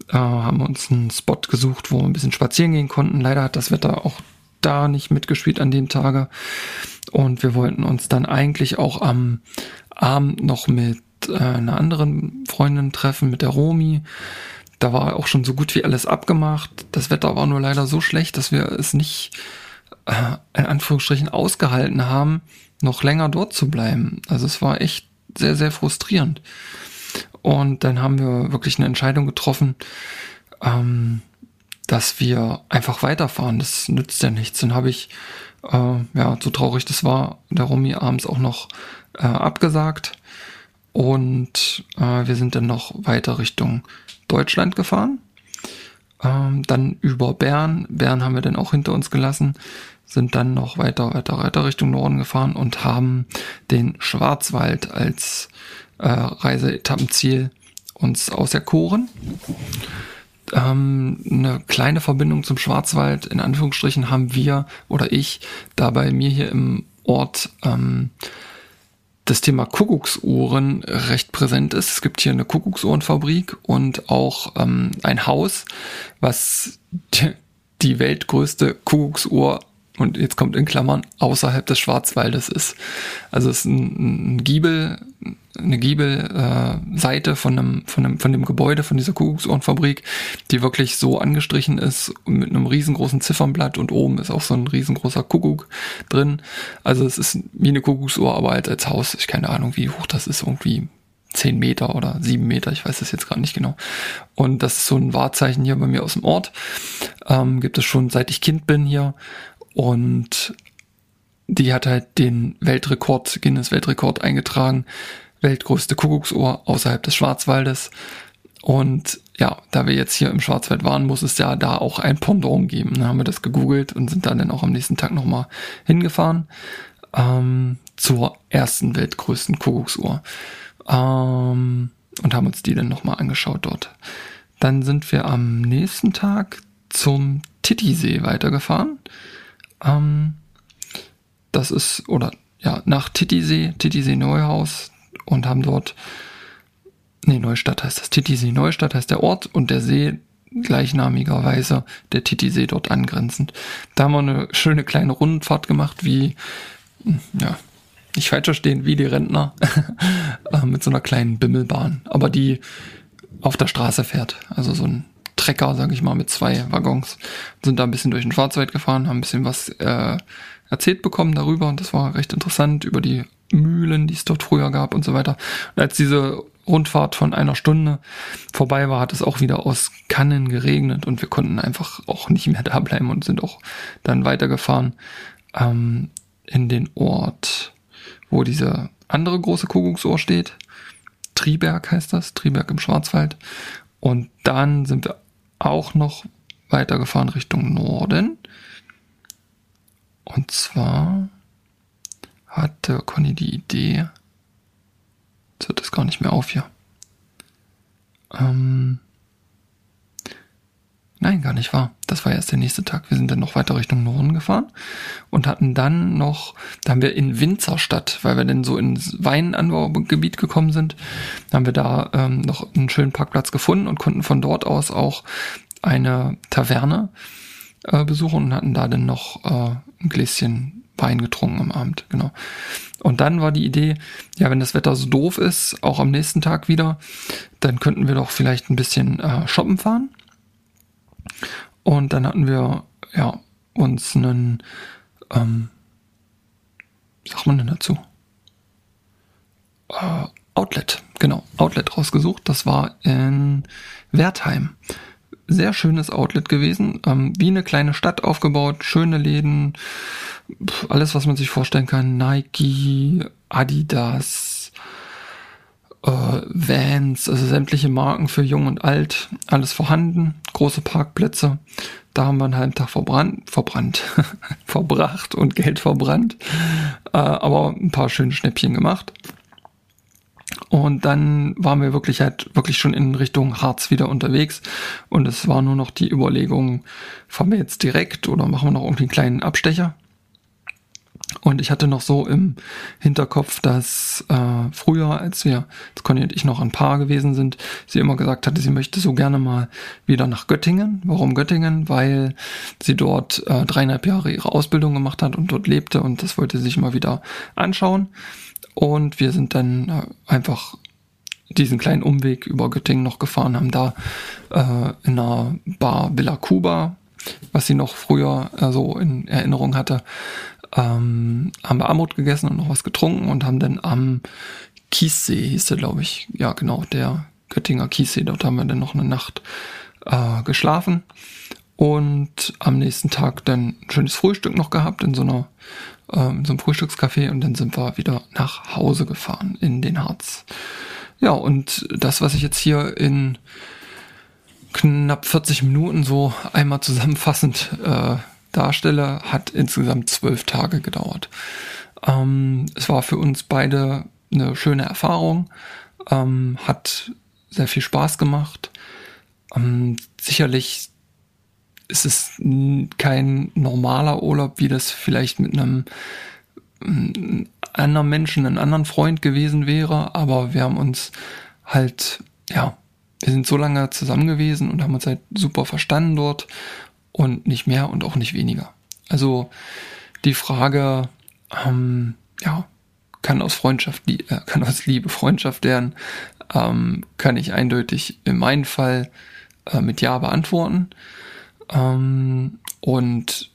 Speaker 1: äh, haben uns einen Spot gesucht, wo wir ein bisschen spazieren gehen konnten. Leider hat das Wetter auch da nicht mitgespielt an dem Tage. Und wir wollten uns dann eigentlich auch am Abend noch mit äh, einer anderen Freundin treffen, mit der Romi. Da war auch schon so gut wie alles abgemacht. Das Wetter war nur leider so schlecht, dass wir es nicht äh, in Anführungsstrichen ausgehalten haben, noch länger dort zu bleiben. Also es war echt sehr, sehr frustrierend. Und dann haben wir wirklich eine Entscheidung getroffen, ähm, dass wir einfach weiterfahren. Das nützt ja nichts. Dann habe ich äh, ja, so traurig das war, der Romy abends auch noch äh, abgesagt. Und äh, wir sind dann noch weiter Richtung Deutschland gefahren. Ähm, dann über Bern. Bern haben wir dann auch hinter uns gelassen, sind dann noch weiter, weiter, weiter Richtung Norden gefahren und haben den Schwarzwald als äh, Reiseetappenziel uns auserkoren. Ähm, eine kleine Verbindung zum Schwarzwald, in Anführungsstrichen, haben wir oder ich da bei mir hier im Ort ähm, das Thema Kuckucksuhren recht präsent ist. Es gibt hier eine Kuckucksuhrenfabrik und auch ähm, ein Haus, was die weltgrößte Kuckucksuhr und jetzt kommt in Klammern außerhalb des Schwarzwaldes ist. Also es ist ein, ein Giebel, eine Giebelseite äh, von einem, von einem, von dem Gebäude von dieser Kuckucksuhrenfabrik, die wirklich so angestrichen ist mit einem riesengroßen Ziffernblatt und oben ist auch so ein riesengroßer Kuckuck drin. Also es ist wie eine Kuckucksuhr, aber halt als Haus. Ich keine Ahnung, wie hoch das ist, irgendwie zehn Meter oder sieben Meter, ich weiß es jetzt gerade nicht genau. Und das ist so ein Wahrzeichen hier bei mir aus dem Ort. Ähm, gibt es schon seit ich Kind bin hier. Und die hat halt den Weltrekord, Guinness Weltrekord eingetragen. Weltgrößte Kuckucksuhr außerhalb des Schwarzwaldes. Und ja, da wir jetzt hier im Schwarzwald waren, muss es ja da auch ein Pendant geben. Dann haben wir das gegoogelt und sind dann, dann auch am nächsten Tag nochmal hingefahren ähm, zur ersten weltgrößten Kuckucksuhr. Ähm, und haben uns die dann nochmal angeschaut dort. Dann sind wir am nächsten Tag zum Titisee weitergefahren. Ähm, das ist, oder ja, nach Titisee, Titisee Neuhaus und haben dort, nee, Neustadt heißt das, Titisee Neustadt heißt der Ort und der See gleichnamigerweise der Titisee dort angrenzend. Da haben wir eine schöne kleine Rundfahrt gemacht, wie, ja, nicht falsch verstehen, wie die Rentner äh, mit so einer kleinen Bimmelbahn, aber die auf der Straße fährt. Also so ein Trecker, sage ich mal, mit zwei Waggons. Sind da ein bisschen durch den Schwarzwald gefahren, haben ein bisschen was äh, erzählt bekommen darüber und das war recht interessant über die Mühlen, die es dort früher gab und so weiter. Und als diese Rundfahrt von einer Stunde vorbei war, hat es auch wieder aus Kannen geregnet und wir konnten einfach auch nicht mehr da bleiben und sind auch dann weitergefahren ähm, in den Ort, wo diese andere große Kuckucksuhr steht. Triberg heißt das, Triberg im Schwarzwald. Und dann sind wir auch noch weitergefahren Richtung Norden. Und zwar hatte Conny die Idee, jetzt hört es gar nicht mehr auf hier. Ähm, Nein, gar nicht wahr. Das war erst der nächste Tag. Wir sind dann noch weiter Richtung Norden gefahren und hatten dann noch, da haben wir in Winzerstadt, weil wir dann so ins Weinanbaugebiet gekommen sind, haben wir da ähm, noch einen schönen Parkplatz gefunden und konnten von dort aus auch eine Taverne äh, besuchen und hatten da dann noch äh, ein Gläschen Wein getrunken am Abend, genau. Und dann war die Idee, ja, wenn das Wetter so doof ist, auch am nächsten Tag wieder, dann könnten wir doch vielleicht ein bisschen äh, shoppen fahren und dann hatten wir ja uns einen, ähm, sagt man denn dazu? Äh, Outlet, genau, Outlet rausgesucht. Das war in Wertheim. Sehr schönes Outlet gewesen, ähm, wie eine kleine Stadt aufgebaut, schöne Läden, alles, was man sich vorstellen kann. Nike, Adidas, äh, Vans, also sämtliche Marken für Jung und Alt, alles vorhanden, große Parkplätze. Da haben wir einen halben Tag verbrannt, verbrannt, verbracht und Geld verbrannt, äh, aber ein paar schöne Schnäppchen gemacht. Und dann waren wir wirklich halt wirklich schon in Richtung Harz wieder unterwegs. Und es war nur noch die Überlegung, fahren wir jetzt direkt oder machen wir noch irgendwie einen kleinen Abstecher? Und ich hatte noch so im Hinterkopf, dass äh, früher, als wir, als Conny und ich noch ein Paar gewesen sind, sie immer gesagt hatte, sie möchte so gerne mal wieder nach Göttingen. Warum Göttingen? Weil sie dort äh, dreieinhalb Jahre ihre Ausbildung gemacht hat und dort lebte und das wollte sie sich mal wieder anschauen. Und wir sind dann äh, einfach diesen kleinen Umweg über Göttingen noch gefahren, haben da äh, in einer Bar Villa Cuba, was sie noch früher äh, so in Erinnerung hatte, ähm, haben wir Armut gegessen und noch was getrunken und haben dann am Kiessee, hieß der, glaube ich, ja genau, der Göttinger Kiessee, dort haben wir dann noch eine Nacht äh, geschlafen und am nächsten Tag dann ein schönes Frühstück noch gehabt in so einer äh, in so einem Frühstückscafé und dann sind wir wieder nach Hause gefahren in den Harz. Ja, und das, was ich jetzt hier in knapp 40 Minuten so einmal zusammenfassend äh, darstelle, hat insgesamt zwölf Tage gedauert. Ähm, es war für uns beide eine schöne Erfahrung, ähm, hat sehr viel Spaß gemacht. Ähm, sicherlich ist es kein normaler Urlaub, wie das vielleicht mit einem anderen Menschen, einem anderen Freund gewesen wäre, aber wir haben uns halt, ja, wir sind so lange zusammen gewesen und haben uns halt super verstanden dort und nicht mehr und auch nicht weniger. Also die Frage, ähm, ja, kann aus Freundschaft, äh, kann aus Liebe Freundschaft werden, ähm, kann ich eindeutig in meinem Fall äh, mit Ja beantworten. Ähm, und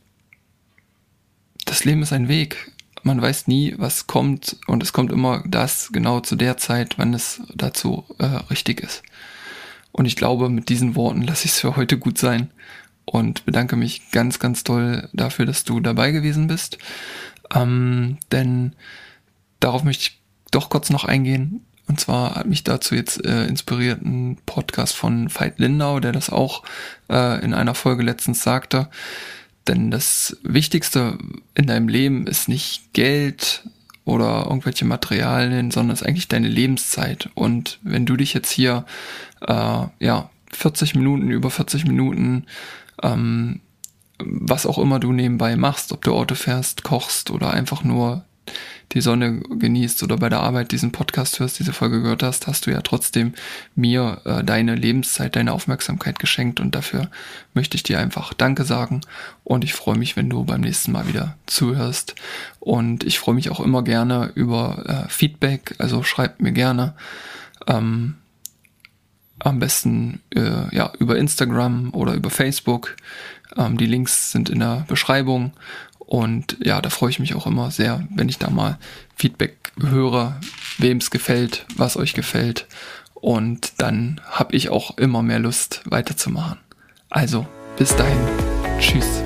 Speaker 1: das Leben ist ein Weg. Man weiß nie, was kommt und es kommt immer das genau zu der Zeit, wann es dazu äh, richtig ist. Und ich glaube, mit diesen Worten lasse ich es für heute gut sein und bedanke mich ganz, ganz toll dafür, dass du dabei gewesen bist. Ähm, denn darauf möchte ich doch kurz noch eingehen. Und zwar hat mich dazu jetzt äh, inspiriert ein Podcast von Veit Lindau, der das auch äh, in einer Folge letztens sagte. Denn das Wichtigste in deinem Leben ist nicht Geld oder irgendwelche Materialien, sondern es ist eigentlich deine Lebenszeit. Und wenn du dich jetzt hier äh, ja 40 Minuten, über 40 Minuten ähm, was auch immer du nebenbei machst, ob du Auto fährst, kochst oder einfach nur die Sonne genießt oder bei der Arbeit diesen Podcast hörst, diese Folge gehört hast, hast du ja trotzdem mir äh, deine Lebenszeit, deine Aufmerksamkeit geschenkt und dafür möchte ich dir einfach Danke sagen und ich freue mich, wenn du beim nächsten Mal wieder zuhörst und ich freue mich auch immer gerne über äh, Feedback, also schreibt mir gerne. Ähm, am besten äh, ja über Instagram oder über Facebook. Ähm, die Links sind in der Beschreibung und ja, da freue ich mich auch immer sehr, wenn ich da mal Feedback höre, wem es gefällt, was euch gefällt. Und dann habe ich auch immer mehr Lust weiterzumachen. Also, bis dahin. Tschüss.